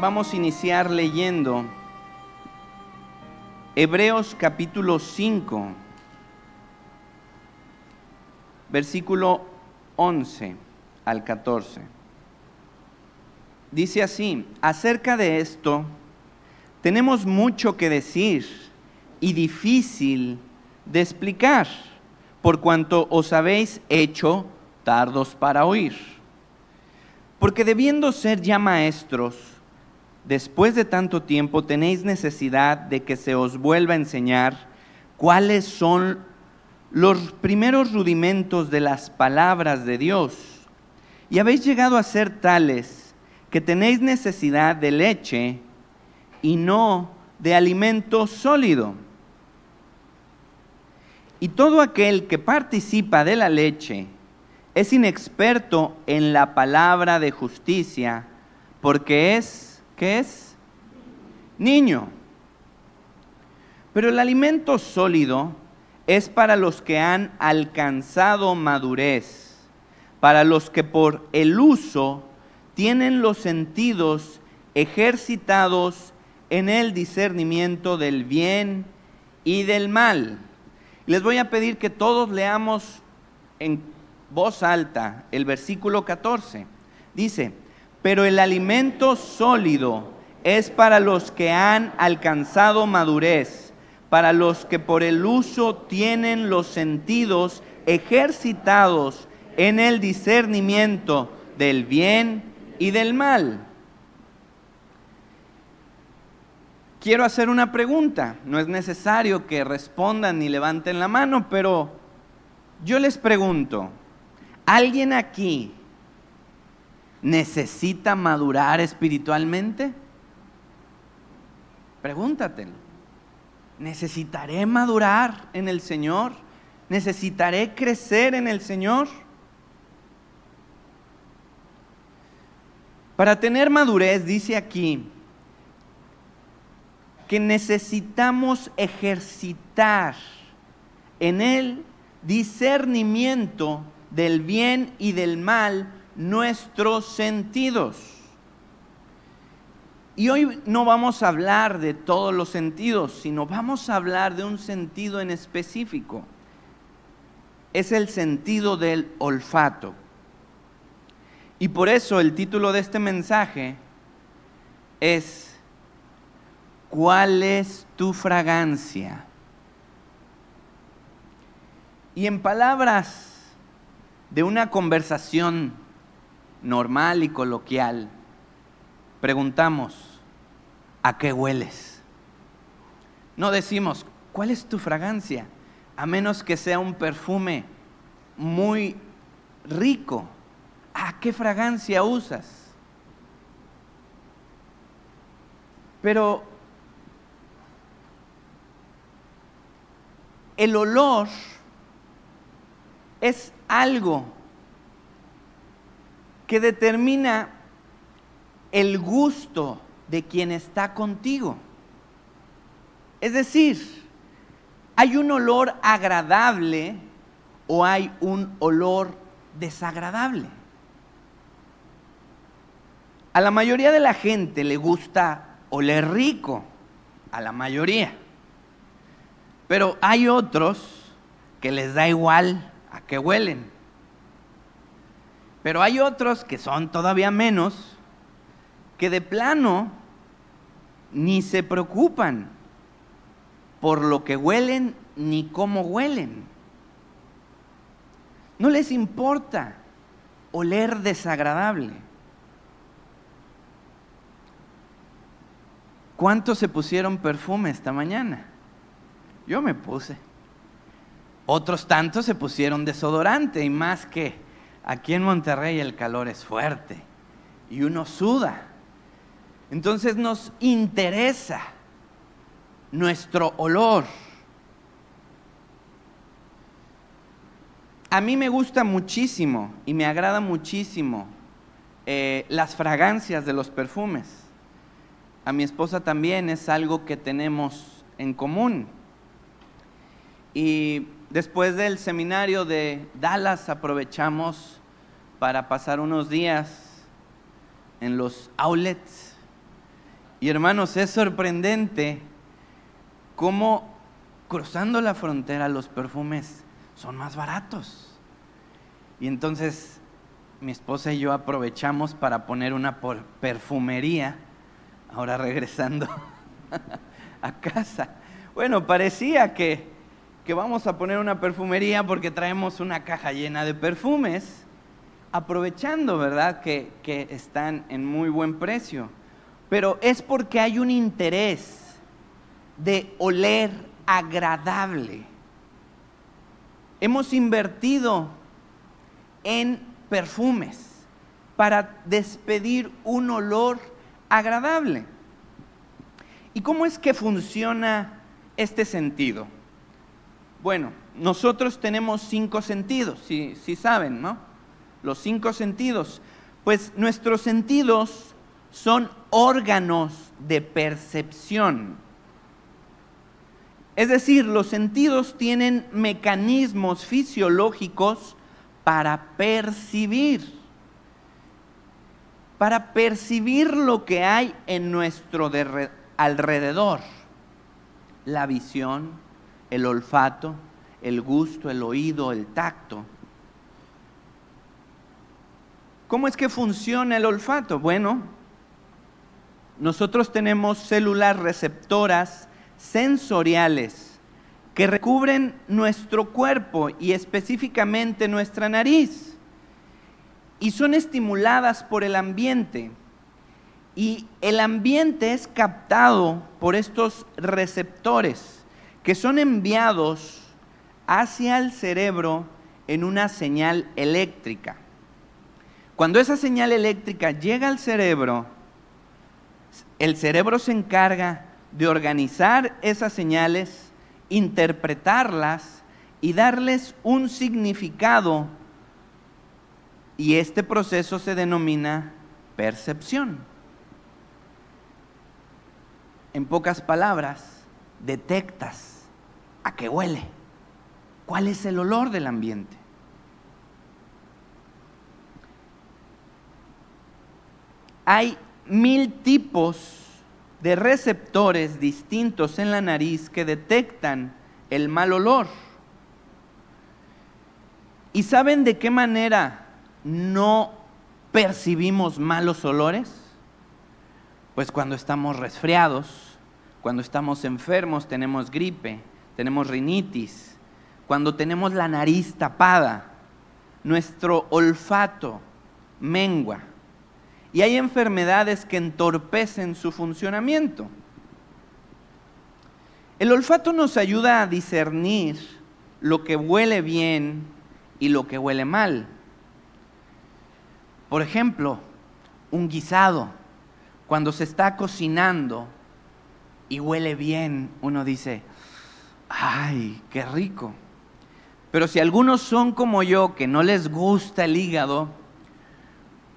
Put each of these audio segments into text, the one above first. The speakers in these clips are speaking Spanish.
vamos a iniciar leyendo Hebreos capítulo 5, versículo 11 al 14. Dice así, acerca de esto, tenemos mucho que decir y difícil de explicar, por cuanto os habéis hecho tardos para oír. Porque debiendo ser ya maestros, después de tanto tiempo tenéis necesidad de que se os vuelva a enseñar cuáles son los primeros rudimentos de las palabras de Dios. Y habéis llegado a ser tales que tenéis necesidad de leche y no de alimento sólido. Y todo aquel que participa de la leche es inexperto en la palabra de justicia, porque es, ¿qué es? Niño. Pero el alimento sólido es para los que han alcanzado madurez, para los que por el uso tienen los sentidos ejercitados en el discernimiento del bien y del mal. Les voy a pedir que todos leamos en voz alta el versículo 14. Dice, pero el alimento sólido es para los que han alcanzado madurez, para los que por el uso tienen los sentidos ejercitados en el discernimiento del bien y del mal. Quiero hacer una pregunta. No es necesario que respondan ni levanten la mano, pero yo les pregunto, ¿alguien aquí necesita madurar espiritualmente? Pregúntatelo. ¿Necesitaré madurar en el Señor? ¿Necesitaré crecer en el Señor? Para tener madurez, dice aquí, que necesitamos ejercitar en el discernimiento del bien y del mal nuestros sentidos. Y hoy no vamos a hablar de todos los sentidos, sino vamos a hablar de un sentido en específico. Es el sentido del olfato. Y por eso el título de este mensaje es ¿Cuál es tu fragancia? Y en palabras de una conversación normal y coloquial, preguntamos, ¿a qué hueles? No decimos, ¿cuál es tu fragancia? A menos que sea un perfume muy rico ¿A qué fragancia usas? Pero el olor es algo que determina el gusto de quien está contigo. Es decir, hay un olor agradable o hay un olor desagradable. A la mayoría de la gente le gusta oler rico, a la mayoría. Pero hay otros que les da igual a qué huelen. Pero hay otros que son todavía menos, que de plano ni se preocupan por lo que huelen ni cómo huelen. No les importa oler desagradable. ¿Cuántos se pusieron perfume esta mañana? Yo me puse. Otros tantos se pusieron desodorante y más que aquí en Monterrey el calor es fuerte y uno suda. Entonces nos interesa nuestro olor. A mí me gusta muchísimo y me agrada muchísimo eh, las fragancias de los perfumes a mi esposa también es algo que tenemos en común. Y después del seminario de Dallas aprovechamos para pasar unos días en los outlets Y hermanos, es sorprendente cómo cruzando la frontera los perfumes son más baratos. Y entonces mi esposa y yo aprovechamos para poner una perfumería, ahora regresando a casa. Bueno, parecía que, que vamos a poner una perfumería porque traemos una caja llena de perfumes, aprovechando, ¿verdad?, que, que están en muy buen precio. Pero es porque hay un interés de oler agradable. Hemos invertido en perfumes para despedir un olor agradable. ¿Y cómo es que funciona este sentido? Bueno, nosotros tenemos cinco sentidos, si, saben, ¿no? Los cinco sentidos. Pues nuestros sentidos son órganos de percepción. Es decir, los sentidos tienen mecanismos fisiológicos para percibir, para percibir lo que hay en nuestro alrededor, la visión, el olfato, el gusto, el oído, el tacto. ¿Cómo es que funciona el olfato? Bueno, nosotros tenemos células receptoras sensoriales que recubren nuestro cuerpo y específicamente nuestra nariz. Y son estimuladas por el ambiente. Y el ambiente es captado por estos receptores que son enviados hacia el cerebro en una señal eléctrica. Cuando esa señal eléctrica llega al cerebro, el cerebro se encarga de organizar esas señales interpretarlas y darles un significado. Y este proceso se denomina percepción. En pocas palabras, detectas a qué huele, cuál es el olor del ambiente. Hay mil tipos de receptores distintos en la nariz que detectan el mal olor. ¿Y saben de qué manera no percibimos malos olores? Pues cuando estamos resfriados, cuando estamos enfermos, tenemos gripe, tenemos rinitis, cuando tenemos la nariz tapada, nuestro olfato mengua y hay enfermedades que entorpecen su funcionamiento. El olfato nos ayuda a discernir lo que huele bien y lo que huele mal. Por ejemplo, un guisado, cuando se está cocinando y huele bien, uno dice, ay, qué rico. Pero si algunos son como yo, que no les gusta el hígado,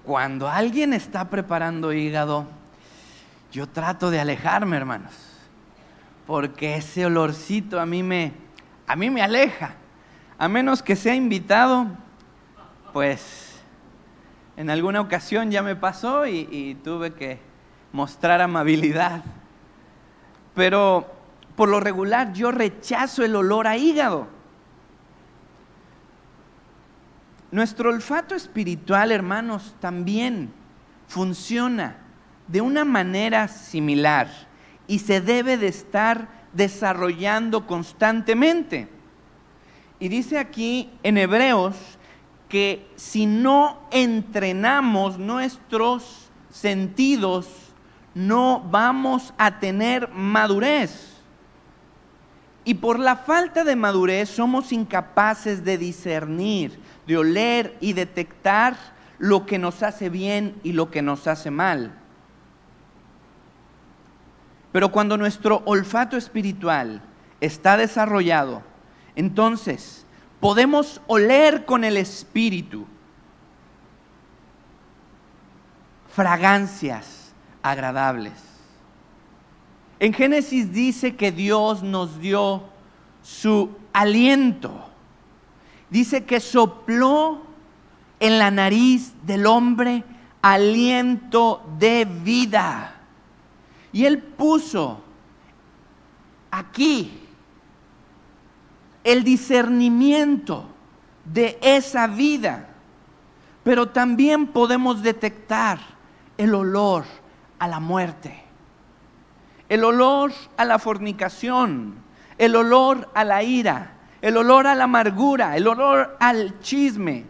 cuando alguien está preparando hígado, yo trato de alejarme, hermanos, porque ese olorcito a mí me, a mí me aleja. A menos que sea invitado, pues en alguna ocasión ya me pasó y, y tuve que mostrar amabilidad. Pero por lo regular yo rechazo el olor a hígado. Nuestro olfato espiritual, hermanos, también funciona de una manera similar y se debe de estar desarrollando constantemente. Y dice aquí en Hebreos que si no entrenamos nuestros sentidos, no vamos a tener madurez. Y por la falta de madurez somos incapaces de discernir de oler y detectar lo que nos hace bien y lo que nos hace mal. Pero cuando nuestro olfato espiritual está desarrollado, entonces podemos oler con el espíritu fragancias agradables. En Génesis dice que Dios nos dio su aliento dice que sopló en la nariz del hombre aliento de vida. Y Él puso aquí el discernimiento de esa vida, pero también podemos detectar el olor a la muerte, el olor a la fornicación, el olor a la ira, el olor a la amargura, el olor al chisme,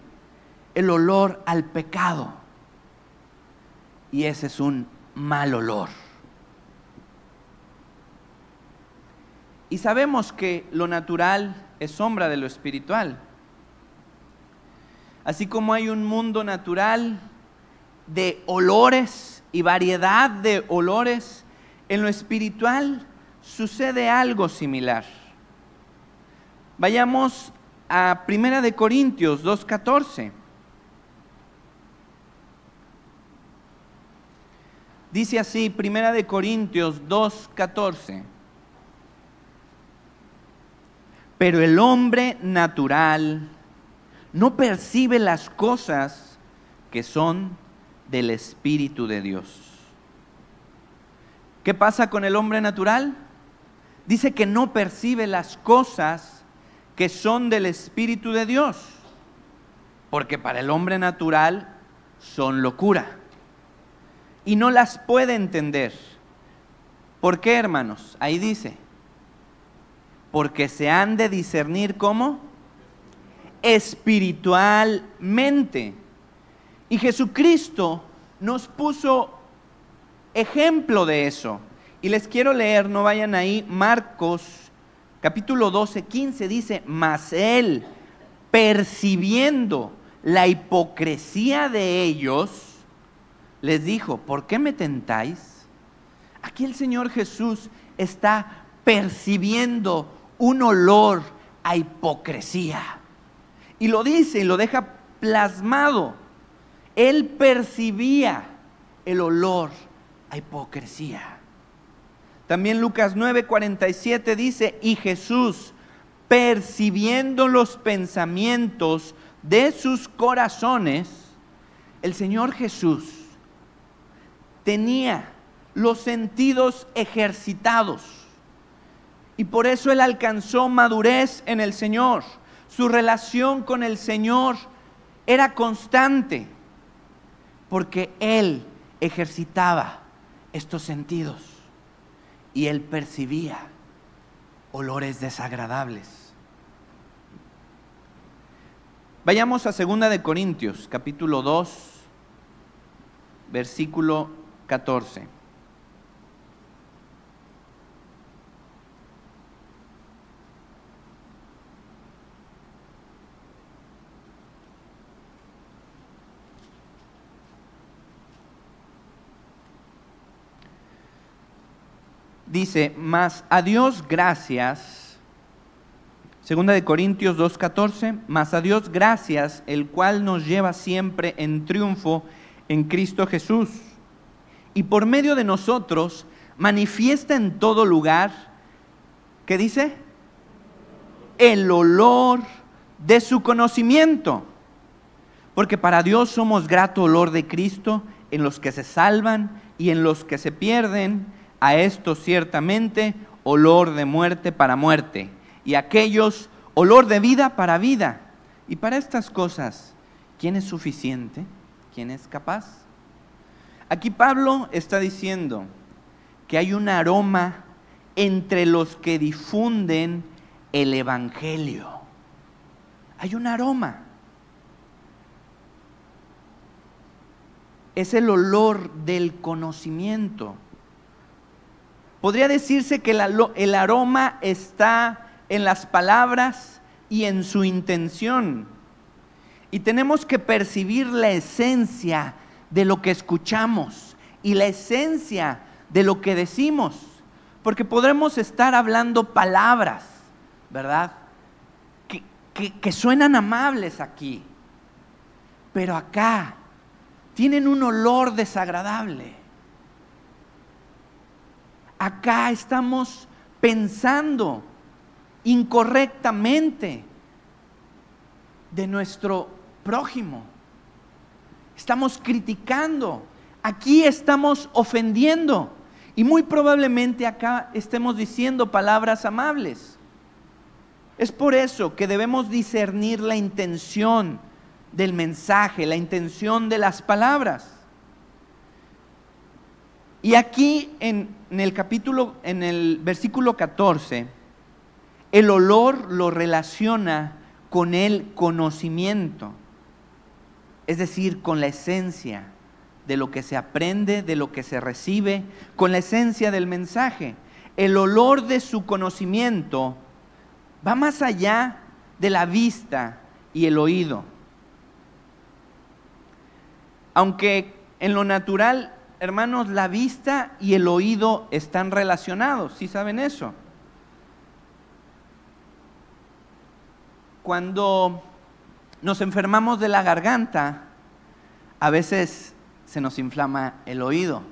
el olor al pecado. Y ese es un mal olor. Y sabemos que lo natural es sombra de lo espiritual. Así como hay un mundo natural de olores y variedad de olores, en lo espiritual sucede algo similar. Vayamos a Primera de Corintios 2:14. Dice así, Primera de Corintios 2:14. Pero el hombre natural no percibe las cosas que son del Espíritu de Dios. ¿Qué pasa con el hombre natural? Dice que no percibe las cosas que son del Espíritu de Dios, porque para el hombre natural son locura y no las puede entender. ¿Por qué, hermanos? Ahí dice, porque se han de discernir como espiritualmente. Y Jesucristo nos puso ejemplo de eso. Y les quiero leer, no vayan ahí, Marcos capítulo 12, 15 dice, mas él, percibiendo la hipocresía de ellos, les dijo, ¿por qué me tentáis? Aquí el Señor Jesús está percibiendo un olor a hipocresía. Y lo dice y lo deja plasmado. Él percibía el olor a hipocresía. También Lucas 9:47 dice, y Jesús, percibiendo los pensamientos de sus corazones, el Señor Jesús tenía los sentidos ejercitados y por eso él alcanzó madurez en el Señor. Su relación con el Señor era constante porque él ejercitaba estos sentidos y él percibía olores desagradables. Vayamos a 2 de Corintios, capítulo 2, versículo 14. Dice, mas a Dios gracias, segunda de Corintios 2.14, mas a Dios gracias, el cual nos lleva siempre en triunfo en Cristo Jesús. Y por medio de nosotros manifiesta en todo lugar, ¿qué dice? El olor de su conocimiento. Porque para Dios somos grato olor de Cristo en los que se salvan y en los que se pierden a estos ciertamente olor de muerte para muerte, y aquellos olor de vida para vida. Y para estas cosas, ¿quién es suficiente? ¿Quién es capaz? Aquí Pablo está diciendo que hay un aroma entre los que difunden el Evangelio. Hay un aroma. Es el olor del conocimiento. Podría decirse que el aroma está en las palabras y en su intención. Y tenemos que percibir la esencia de lo que escuchamos y la esencia de lo que decimos. Porque podremos estar hablando palabras, ¿verdad? Que, que, suenan amables aquí. Pero acá tienen un olor desagradable acá estamos pensando incorrectamente de nuestro prójimo. Estamos criticando. Aquí estamos ofendiendo. Y muy probablemente acá estemos diciendo palabras amables. Es por eso que debemos discernir la intención del mensaje, la intención de las palabras. Y aquí en, el capítulo, en el versículo 14, el olor lo relaciona con el conocimiento, es decir, con la esencia de lo que se aprende, de lo que se recibe, con la esencia del mensaje. El olor de su conocimiento va más allá de la vista y el oído. Aunque en lo natural, hermanos, la vista y el oído están relacionados, ¿sí saben eso? Cuando nos enfermamos de la garganta, a veces se nos inflama el oído.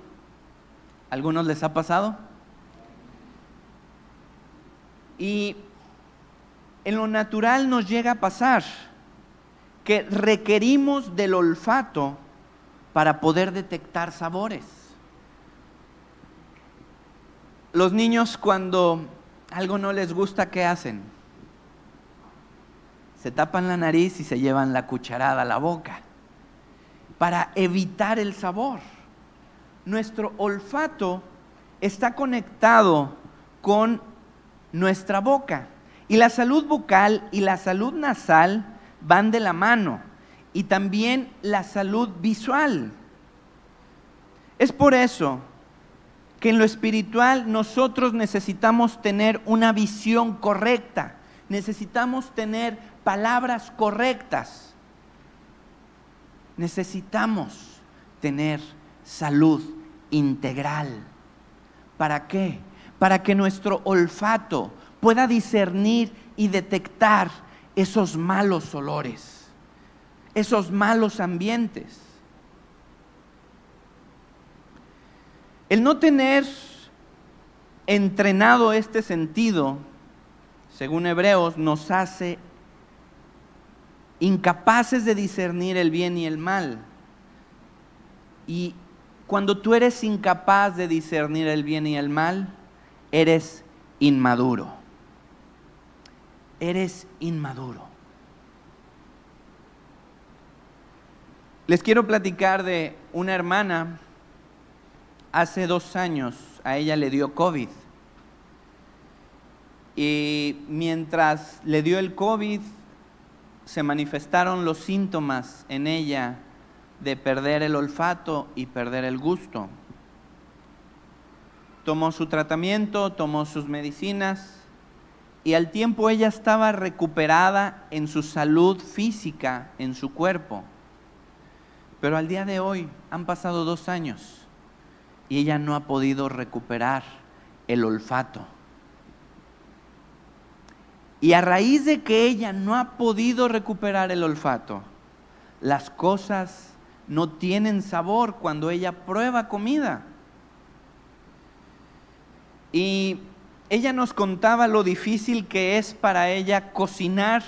¿Algunos les ha pasado? Y en lo natural nos llega a pasar que requerimos del olfato para poder detectar sabores. Los niños cuando algo no les gusta, ¿qué hacen? Se tapan la nariz y se llevan la cucharada a la boca para evitar el sabor. Nuestro olfato está conectado con nuestra boca. Y la salud bucal y la salud nasal van de la mano. Y también la salud visual. Es por eso que en lo espiritual nosotros necesitamos tener una visión correcta. Necesitamos tener palabras correctas. Necesitamos tener salud integral. ¿Para qué? Para que nuestro olfato pueda discernir y detectar esos malos olores, esos malos ambientes. El no tener entrenado este sentido, según Hebreos, nos hace incapaces de discernir el bien y el mal. Y cuando tú eres incapaz de discernir el bien y el mal, eres inmaduro eres inmaduro. Les quiero platicar de una hermana, hace dos años a ella le dio COVID. Y mientras le dio el COVID, se manifestaron los síntomas en ella de perder el olfato y perder el gusto. Tomó su tratamiento, tomó sus medicinas y al tiempo ella estaba recuperada en su salud física, en su cuerpo. Pero al día de hoy han pasado dos años y ella no ha podido recuperar el olfato. Y a raíz de que ella no ha podido recuperar el olfato, las cosas no tienen sabor cuando ella prueba comida. Y ella nos contaba lo difícil que es para ella cocinar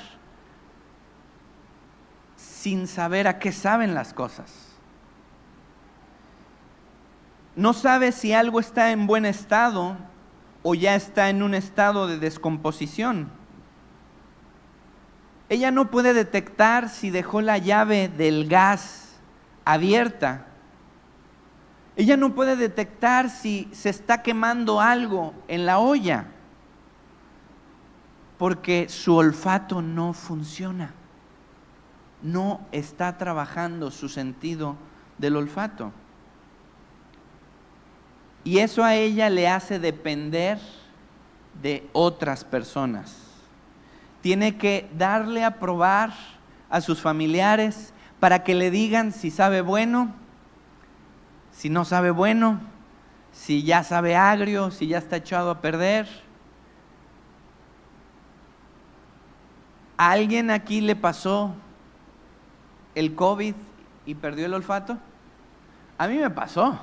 sin saber a qué saben las cosas. No sabe si algo está en buen estado o ya está en un estado de descomposición. Ella no puede detectar si dejó la llave del gas abierta ella no puede detectar si se está quemando algo en la olla, porque su olfato no funciona. No está trabajando su sentido del olfato. Y eso a ella le hace depender de otras personas. Tiene que darle a probar a sus familiares para que le digan si sabe bueno si no sabe bueno, si ya sabe agrio, si ya está echado a perder. ¿A alguien aquí le pasó el COVID y perdió el olfato? A mí me pasó.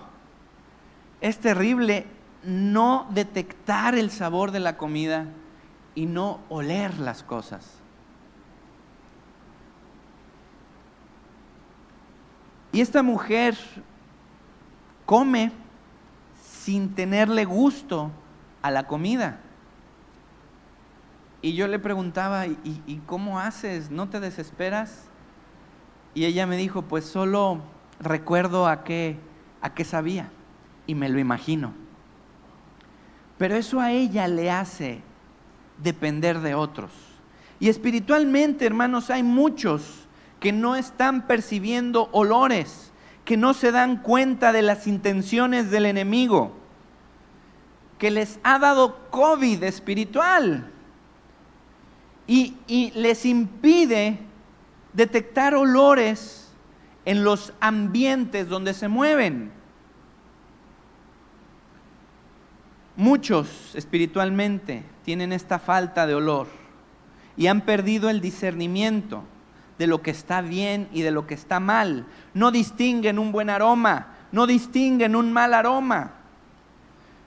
Es terrible no detectar el sabor de la comida y no oler las cosas. Y esta mujer come sin tenerle gusto a la comida. Y yo le preguntaba, ¿y, cómo haces? ¿No te desesperas? Y ella me dijo, pues solo recuerdo a qué, a qué sabía y me lo imagino. Pero eso a ella le hace depender de otros. Y espiritualmente, hermanos, hay muchos que no están percibiendo olores, que no se dan cuenta de las intenciones del enemigo, que les ha dado COVID espiritual y, y les impide detectar olores en los ambientes donde se mueven. Muchos espiritualmente tienen esta falta de olor y han perdido el discernimiento de lo que está bien y de lo que está mal. No distinguen un buen aroma, no distinguen un mal aroma,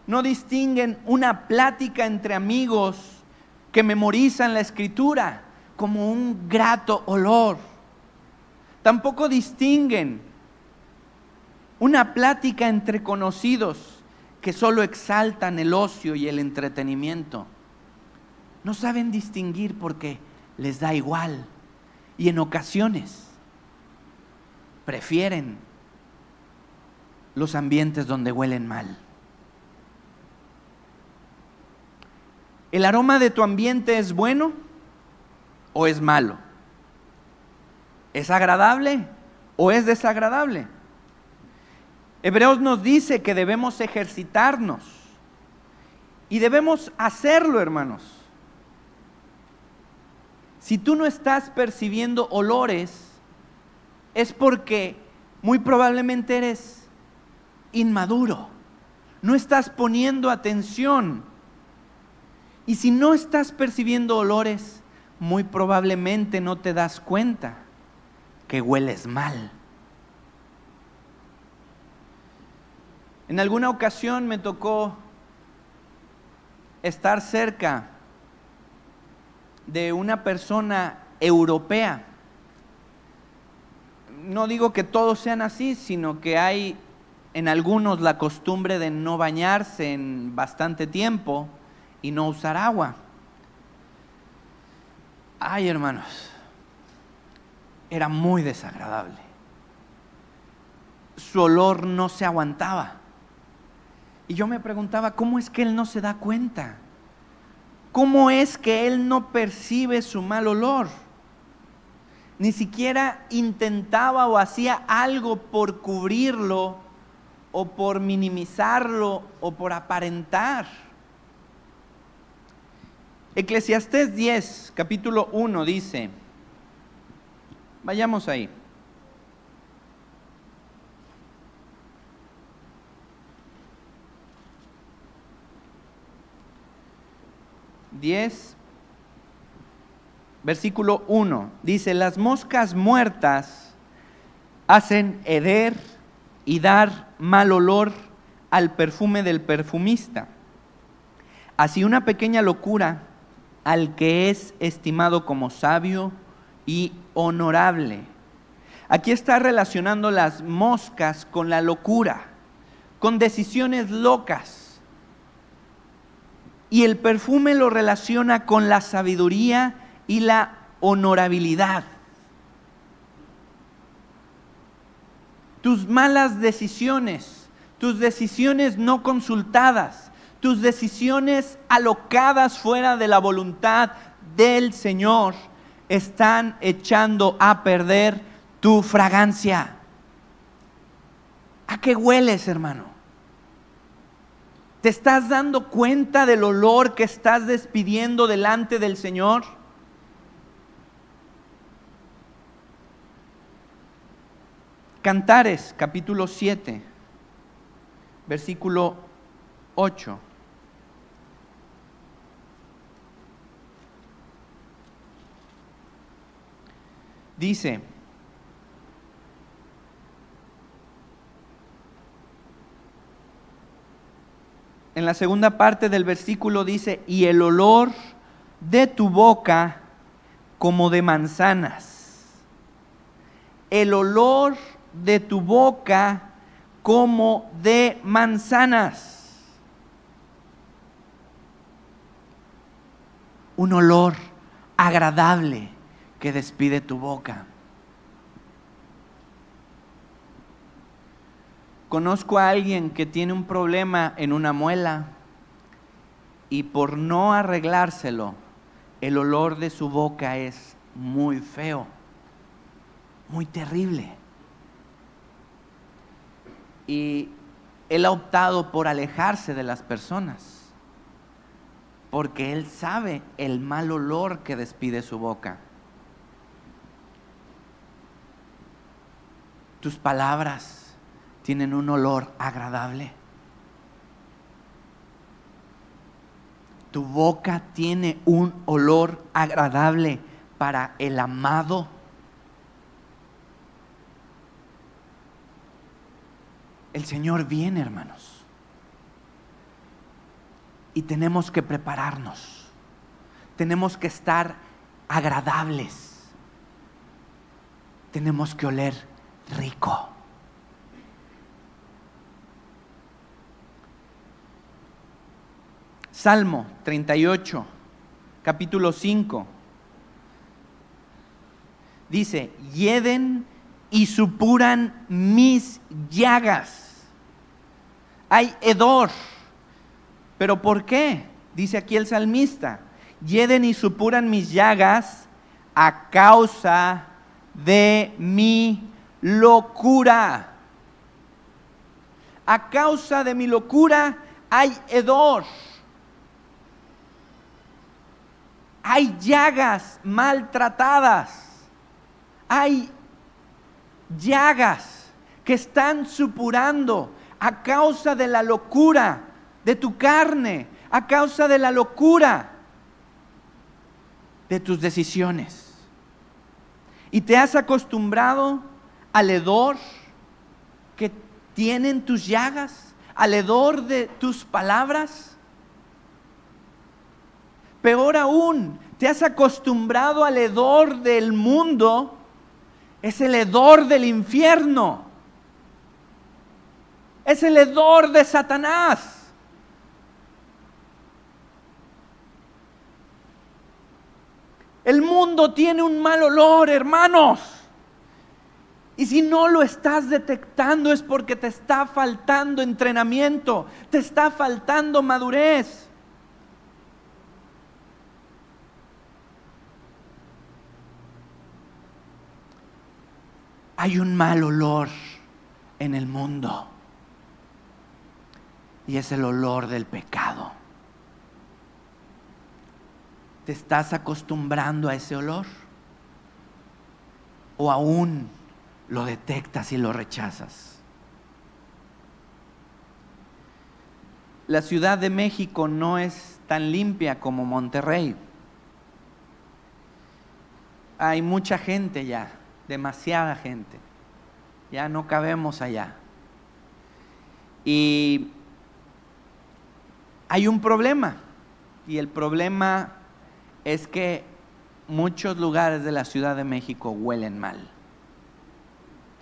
no distinguen una plática entre amigos que memorizan la escritura como un grato olor. Tampoco distinguen una plática entre conocidos que solo exaltan el ocio y el entretenimiento. No saben distinguir porque les da igual. Y en ocasiones prefieren los ambientes donde huelen mal. ¿El aroma de tu ambiente es bueno o es malo? ¿Es agradable o es desagradable? Hebreos nos dice que debemos ejercitarnos y debemos hacerlo, hermanos. Si tú no estás percibiendo olores, es porque muy probablemente eres inmaduro, no estás poniendo atención. Y si no estás percibiendo olores, muy probablemente no te das cuenta que hueles mal. En alguna ocasión me tocó estar cerca de una persona europea. No digo que todos sean así, sino que hay en algunos la costumbre de no bañarse en bastante tiempo y no usar agua. Ay, hermanos, era muy desagradable. Su olor no se aguantaba. Y yo me preguntaba, ¿cómo es que él no se da cuenta? ¿Cómo es que él no percibe su mal olor? Ni siquiera intentaba o hacía algo por cubrirlo o por minimizarlo o por aparentar. Eclesiastés 10, capítulo 1 dice, vayamos ahí. 10, versículo 1, dice, las moscas muertas hacen heder y dar mal olor al perfume del perfumista. Así una pequeña locura al que es estimado como sabio y honorable. Aquí está relacionando las moscas con la locura, con decisiones locas y el perfume lo relaciona con la sabiduría y la honorabilidad. Tus malas decisiones, tus decisiones no consultadas, tus decisiones alocadas fuera de la voluntad del Señor están echando a perder tu fragancia. ¿A qué hueles, hermano? ¿Te estás dando cuenta del olor que estás despidiendo delante del Señor? Cantares, capítulo 7, versículo 8. dice, en la segunda parte del versículo dice, y el olor de tu boca como de manzanas. El olor de tu boca como de manzanas. Un olor agradable que despide tu boca. Conozco a alguien que tiene un problema en una muela y por no arreglárselo, el olor de su boca es muy feo, muy terrible. Y él ha optado por alejarse de las personas, porque él sabe el mal olor que despide su boca. Tus palabras tienen un olor agradable. Tu boca tiene un olor agradable para el amado. El Señor viene, hermanos. Y tenemos que prepararnos. Tenemos que estar agradables. Tenemos que oler rico. Salmo 38, capítulo 5. Dice, yeden y supuran mis llagas. Hay hedor. ¿Pero por qué? Dice aquí el salmista, yeden y supuran mis llagas a causa de mi locura. A causa de mi locura hay hedor. hay llagas maltratadas, hay llagas que están supurando a causa de la locura de tu carne, a causa de la locura de tus decisiones. Y te has acostumbrado al hedor que tienen tus llagas, al hedor de tus palabras. Peor aún, te has acostumbrado al hedor del mundo, es el hedor del infierno, es el hedor de Satanás. El mundo tiene un mal olor, hermanos. Y si no lo estás detectando es porque te está faltando entrenamiento, te está faltando madurez. hay un mal olor en el mundo. Y es el olor del pecado. ¿Te estás acostumbrando a ese olor? ¿O aún lo detectas y lo rechazas? La Ciudad de México no es tan limpia como Monterrey. Hay mucha gente ya demasiada gente. Ya no cabemos allá. Y hay un problema. Y el problema es que muchos lugares de la Ciudad de México huelen mal.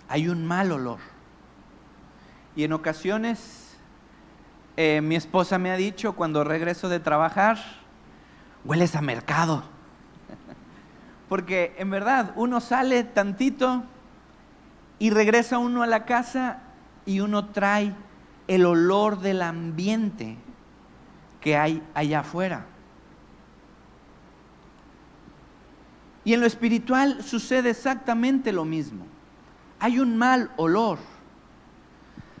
Hay un mal olor. Y en ocasiones eh, mi esposa me ha dicho cuando regreso de trabajar, hueles a mercado. Porque en verdad uno sale tantito y regresa uno a la casa y uno trae el olor del ambiente que hay allá afuera. Y en lo espiritual sucede exactamente lo mismo. Hay un mal olor.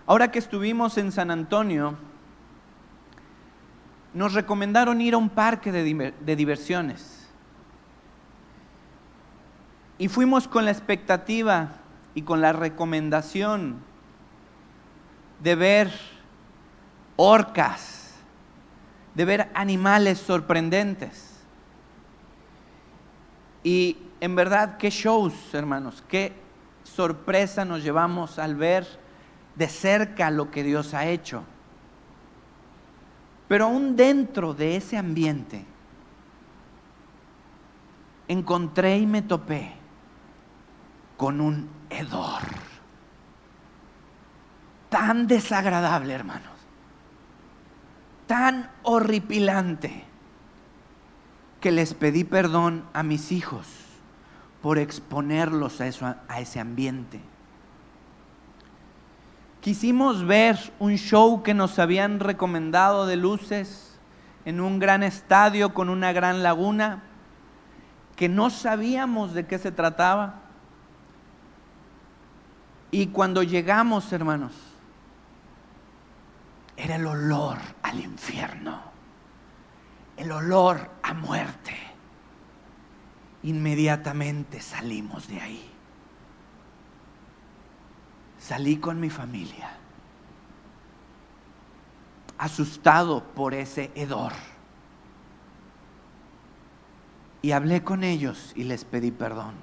Ahora que estuvimos en San Antonio, nos recomendaron ir a un parque de, diversiones. Y fuimos con la expectativa y con la recomendación de ver orcas, de ver animales sorprendentes. Y en verdad, qué shows, hermanos, qué sorpresa nos llevamos al ver de cerca lo que Dios ha hecho. Pero aún dentro de ese ambiente, encontré y me topé con un hedor tan desagradable, hermanos, tan horripilante, que les pedí perdón a mis hijos por exponerlos a, eso, a ese ambiente. Quisimos ver un show que nos habían recomendado de luces en un gran estadio con una gran laguna, que no sabíamos de qué se trataba. Y cuando llegamos, hermanos, era el olor al infierno, el olor a muerte. Inmediatamente salimos de ahí. Salí con mi familia, asustado por ese hedor. Y hablé con ellos y les pedí perdón.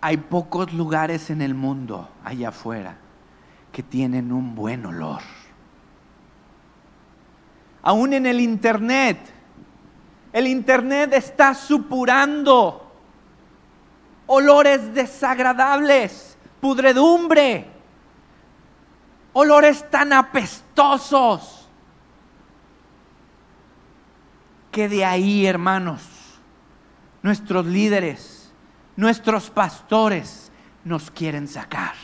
Hay pocos lugares en el mundo allá afuera que tienen un buen olor. Aún en el Internet. El Internet está supurando olores desagradables, pudredumbre, olores tan apestosos, que de ahí, hermanos, nuestros líderes, nuestros pastores nos quieren sacar,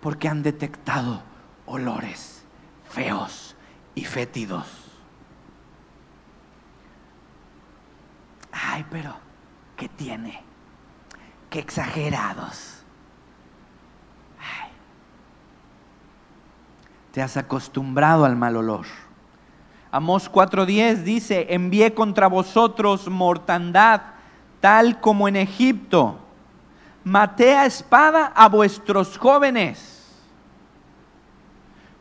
porque han detectado olores feos y fétidos. Ay, pero, ¿qué tiene? Qué exagerados. Te has acostumbrado al mal olor. Amós 4:10 dice, envié contra vosotros mortandad, tal como en Egipto. Maté a espada a vuestros jóvenes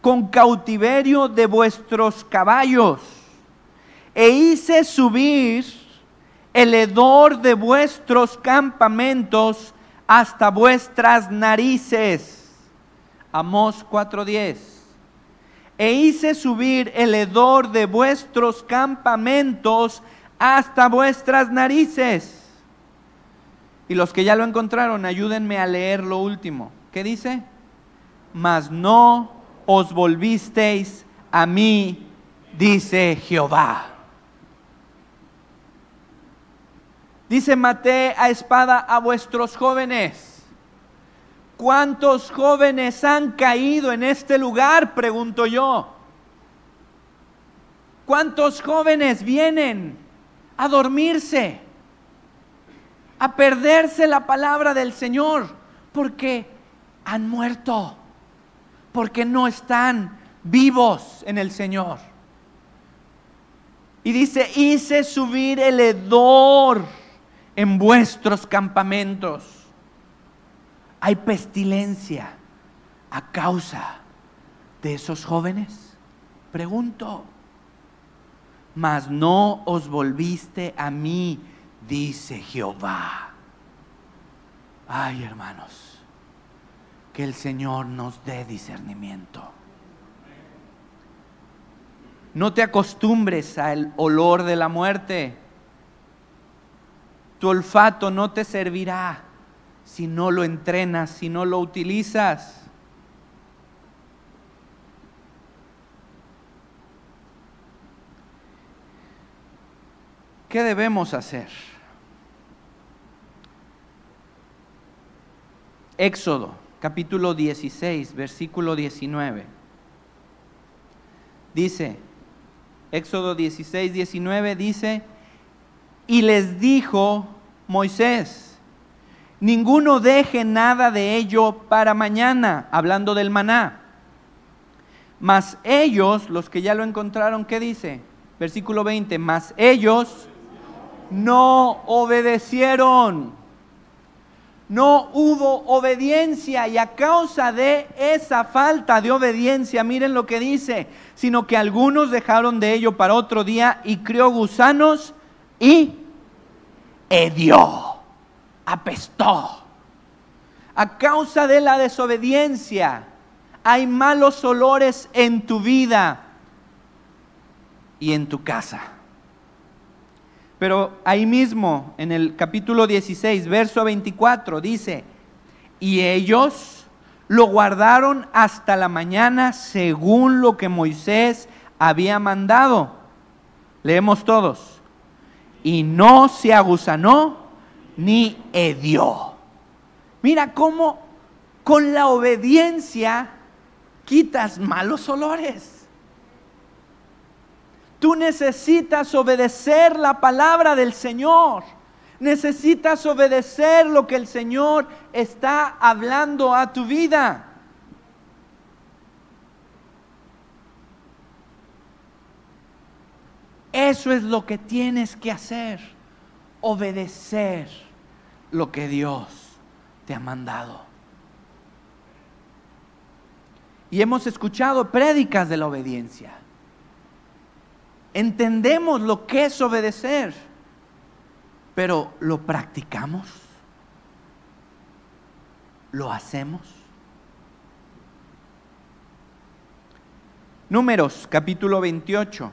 con cautiverio de vuestros caballos, e hice subir el hedor de vuestros campamentos hasta vuestras narices. Amós 4:10. E hice subir el hedor de vuestros campamentos hasta vuestras narices. Y los que ya lo encontraron, ayúdenme a leer lo último. ¿Qué dice? Mas no os volvisteis a mí, dice Jehová. Dice, maté a espada a vuestros jóvenes. ¿Cuántos jóvenes han caído en este lugar? Pregunto yo. ¿Cuántos jóvenes vienen a dormirse, a perderse la palabra del Señor? Porque han muerto, porque no están vivos en el Señor. Y dice, hice subir el hedor en vuestros campamentos. Hay pestilencia a causa de esos jóvenes. Pregunto, mas no os volviste a mí, dice Jehová. Ay, hermanos, que el Señor nos dé discernimiento. No te acostumbres al olor de la muerte. Tu olfato no te servirá si no lo entrenas, si no lo utilizas. ¿Qué debemos hacer? Éxodo, capítulo 16, versículo 19. Dice, Éxodo 16, 19 dice, y les dijo Moisés, ninguno deje nada de ello para mañana, hablando del maná. Mas ellos, los que ya lo encontraron, ¿qué dice? Versículo 20, mas ellos no obedecieron. No hubo obediencia y a causa de esa falta de obediencia, miren lo que dice, sino que algunos dejaron de ello para otro día y crió gusanos y hedió, apestó. A causa de la desobediencia hay malos olores en tu vida y en tu casa. Pero ahí mismo, en el capítulo 16, verso 24, dice, y ellos lo guardaron hasta la mañana según lo que Moisés había mandado. Leemos todos. Y no se aguzanó ni hedió. Mira cómo con la obediencia quitas malos olores. Tú necesitas obedecer la palabra del Señor. Necesitas obedecer lo que el Señor está hablando a tu vida. Eso es lo que tienes que hacer. Obedecer lo que Dios te ha mandado. Y hemos escuchado prédicas de la obediencia. Entendemos lo que es obedecer, pero ¿lo practicamos? ¿Lo hacemos? Números capítulo 28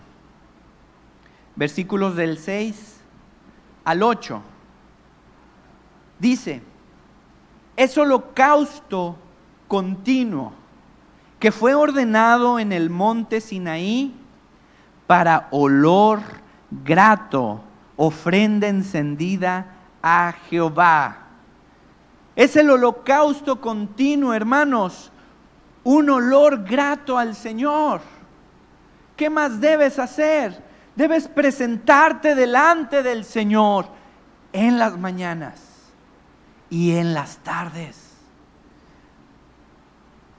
versículos del 6 al 8. Dice, es holocausto continuo que fue ordenado en el monte Sinaí para olor grato, ofrenda encendida a Jehová. Es el holocausto continuo, hermanos, un olor grato al Señor. ¿Qué más debes hacer? Debes presentarte delante del Señor en las mañanas y en las tardes.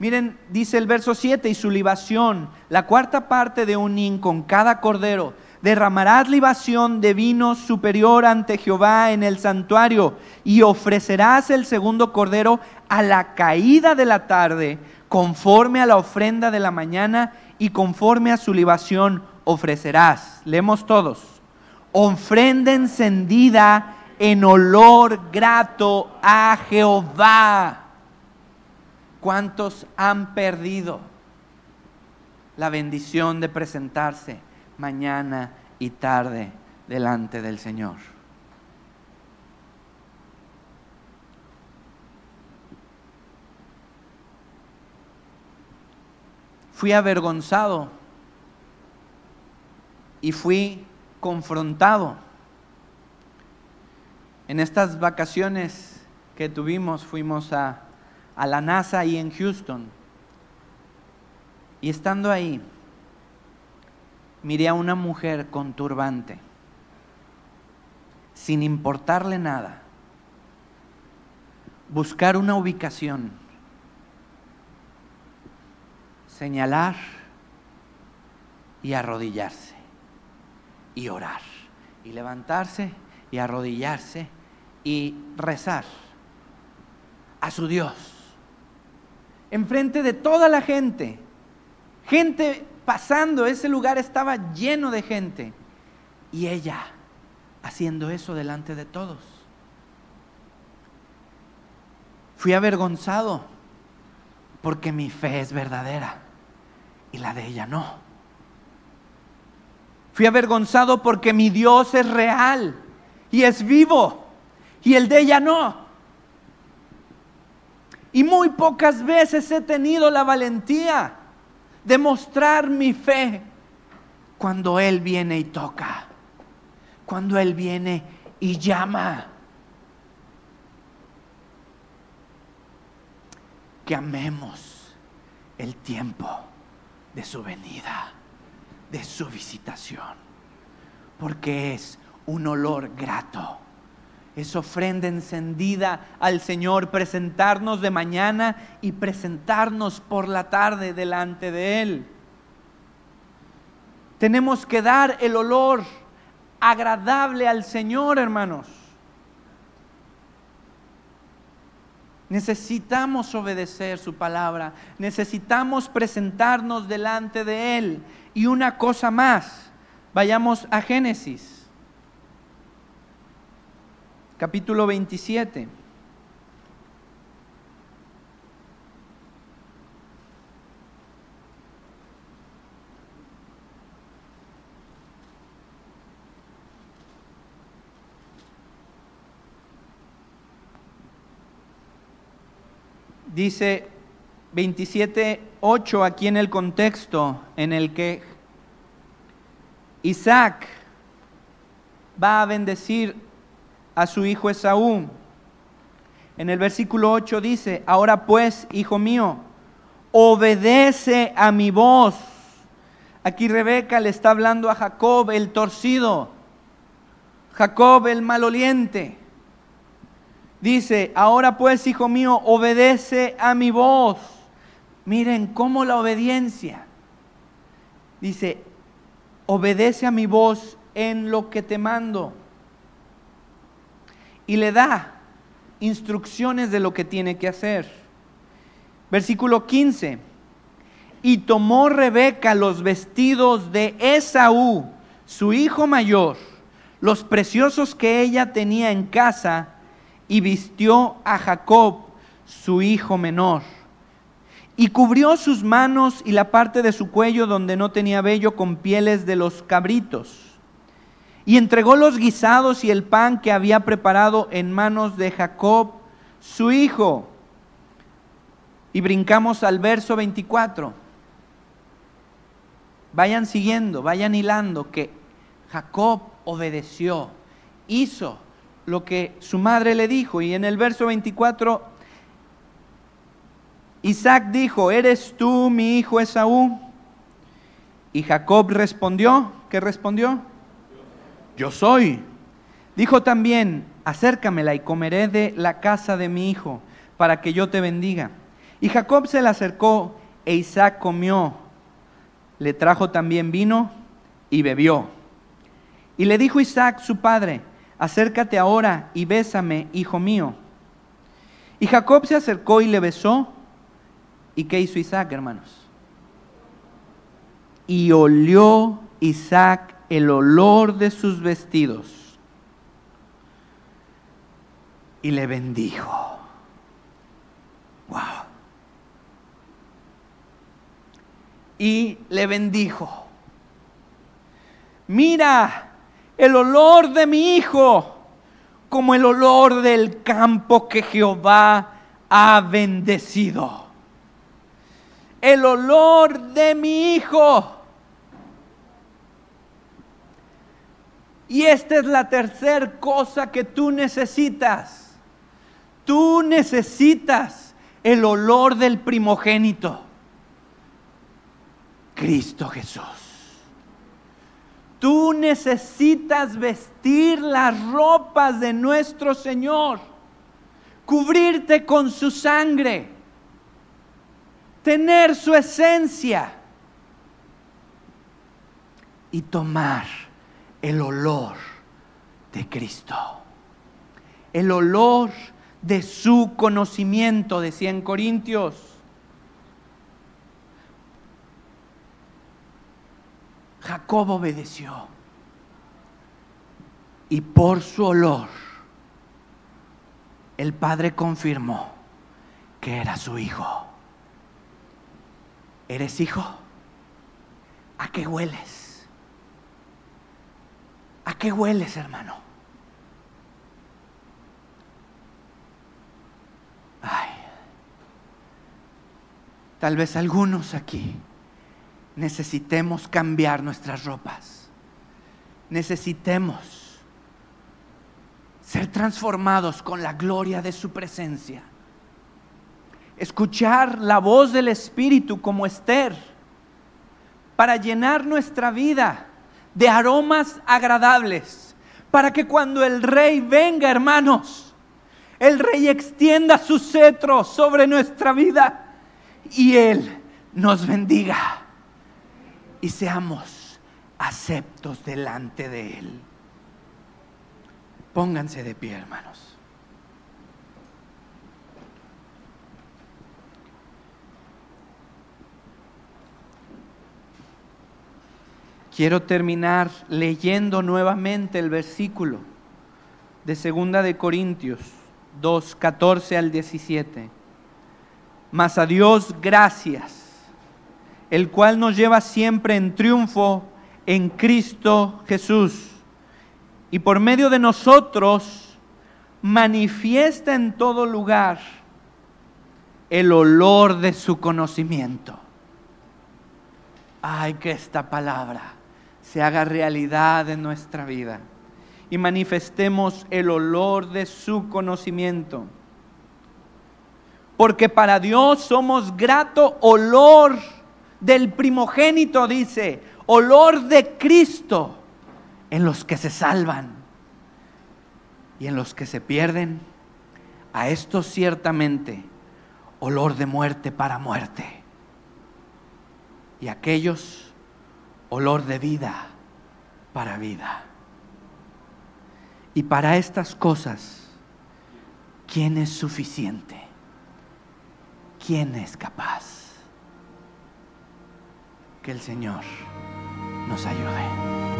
Miren, dice el verso 7, y su libación, la cuarta parte de un hin con cada cordero, derramarás libación de vino superior ante Jehová en el santuario, y ofrecerás el segundo cordero a la caída de la tarde, conforme a la ofrenda de la mañana y conforme a su libación ofrecerás. Leemos todos. Ofrenda encendida en olor grato a Jehová. ¿Cuántos han perdido la bendición de presentarse mañana y tarde delante del Señor? Fui avergonzado y fui confrontado. En estas vacaciones que tuvimos fuimos a, a la NASA ahí en Houston. Y estando ahí, miré a una mujer con turbante, sin importarle nada, buscar una ubicación, señalar y arrodillarse y orar y levantarse y arrodillarse y rezar a su Dios. Enfrente de toda la gente. Gente pasando, ese lugar estaba lleno de gente. Y ella haciendo eso delante de todos. Fui avergonzado porque mi fe es verdadera y la de ella no. Fui avergonzado porque mi Dios es real y es vivo y el de ella no. Y muy pocas veces he tenido la valentía de mostrar mi fe cuando Él viene y toca, cuando Él viene y llama. Que amemos el tiempo de su venida de su visitación, porque es un olor grato. Es ofrenda encendida al Señor, presentarnos de mañana y presentarnos por la tarde delante de Él. Tenemos que dar el olor agradable al Señor, hermanos. Necesitamos obedecer su palabra, necesitamos presentarnos delante de Él. Y una cosa más, vayamos a Génesis, capítulo 27. Dice 27.8 aquí en el contexto en el que Isaac va a bendecir a su hijo Esaú. En el versículo 8 dice, ahora pues, hijo mío, obedece a mi voz. Aquí Rebeca le está hablando a Jacob el torcido, Jacob el maloliente. Dice, ahora pues, hijo mío, obedece a mi voz. Miren cómo la obediencia. Dice, obedece a mi voz en lo que te mando. Y le da instrucciones de lo que tiene que hacer. Versículo 15. Y tomó Rebeca los vestidos de Esaú, su hijo mayor, los preciosos que ella tenía en casa, y vistió a Jacob, su hijo menor y cubrió sus manos y la parte de su cuello donde no tenía vello con pieles de los cabritos. Y entregó los guisados y el pan que había preparado en manos de Jacob, su hijo. Y brincamos al verso 24. Vayan siguiendo, vayan hilando que Jacob obedeció, hizo lo que su madre le dijo. Y en el verso 24 Isaac dijo, ¿eres tú mi hijo Esaú? Y Jacob respondió, ¿qué respondió? Yo soy. Dijo también, acércamela y comeré de la casa de mi hijo, para que yo te bendiga. Y Jacob se la acercó e Isaac comió. Le trajo también vino y bebió. Y le dijo Isaac su padre, acércate ahora y bésame, hijo mío. Y Jacob se acercó y le besó. ¿Y qué hizo Isaac, hermanos? Y olió Isaac el olor de sus vestidos y le bendijo. Wow. Y le bendijo. Mira el olor de mi hijo como el olor del campo que Jehová ha bendecido el olor de mi hijo. Y esta es la tercera cosa que tú necesitas. Tú necesitas el olor del primogénito. Cristo Jesús. Tú necesitas vestir las ropas de nuestro Señor, cubrirte con su sangre tener su esencia y tomar el olor de Cristo. El olor de su conocimiento, decía en Corintios. Jacob obedeció y por su olor el padre confirmó que era su hijo. ¿Eres hijo? ¿A qué hueles? ¿A qué hueles, hermano? Ay, tal vez algunos aquí necesitemos cambiar nuestras ropas. Necesitemos ser transformados con la gloria de su presencia escuchar la voz del Espíritu como Esther, para llenar nuestra vida de aromas agradables, para que cuando el rey venga, hermanos, el rey extienda su cetro sobre nuestra vida y él nos bendiga y seamos aceptos delante de él. Pónganse de pie, hermanos. Quiero terminar leyendo nuevamente el versículo de Segunda de Corintios 2, 14 al 17. Mas a Dios gracias, el cual nos lleva siempre en triunfo en Cristo Jesús. Y por medio de nosotros manifiesta en todo lugar el olor de su conocimiento. Ay, que esta palabra se haga realidad en nuestra vida y manifestemos el olor de su conocimiento. Porque para Dios somos grato olor del primogénito, dice, olor de Cristo en los que se salvan y en los que se pierden. A estos ciertamente olor de muerte para muerte. Y aquellos olor de vida para vida. Y para estas cosas, ¿quién es suficiente? ¿Quién es capaz? Que el Señor nos ayude.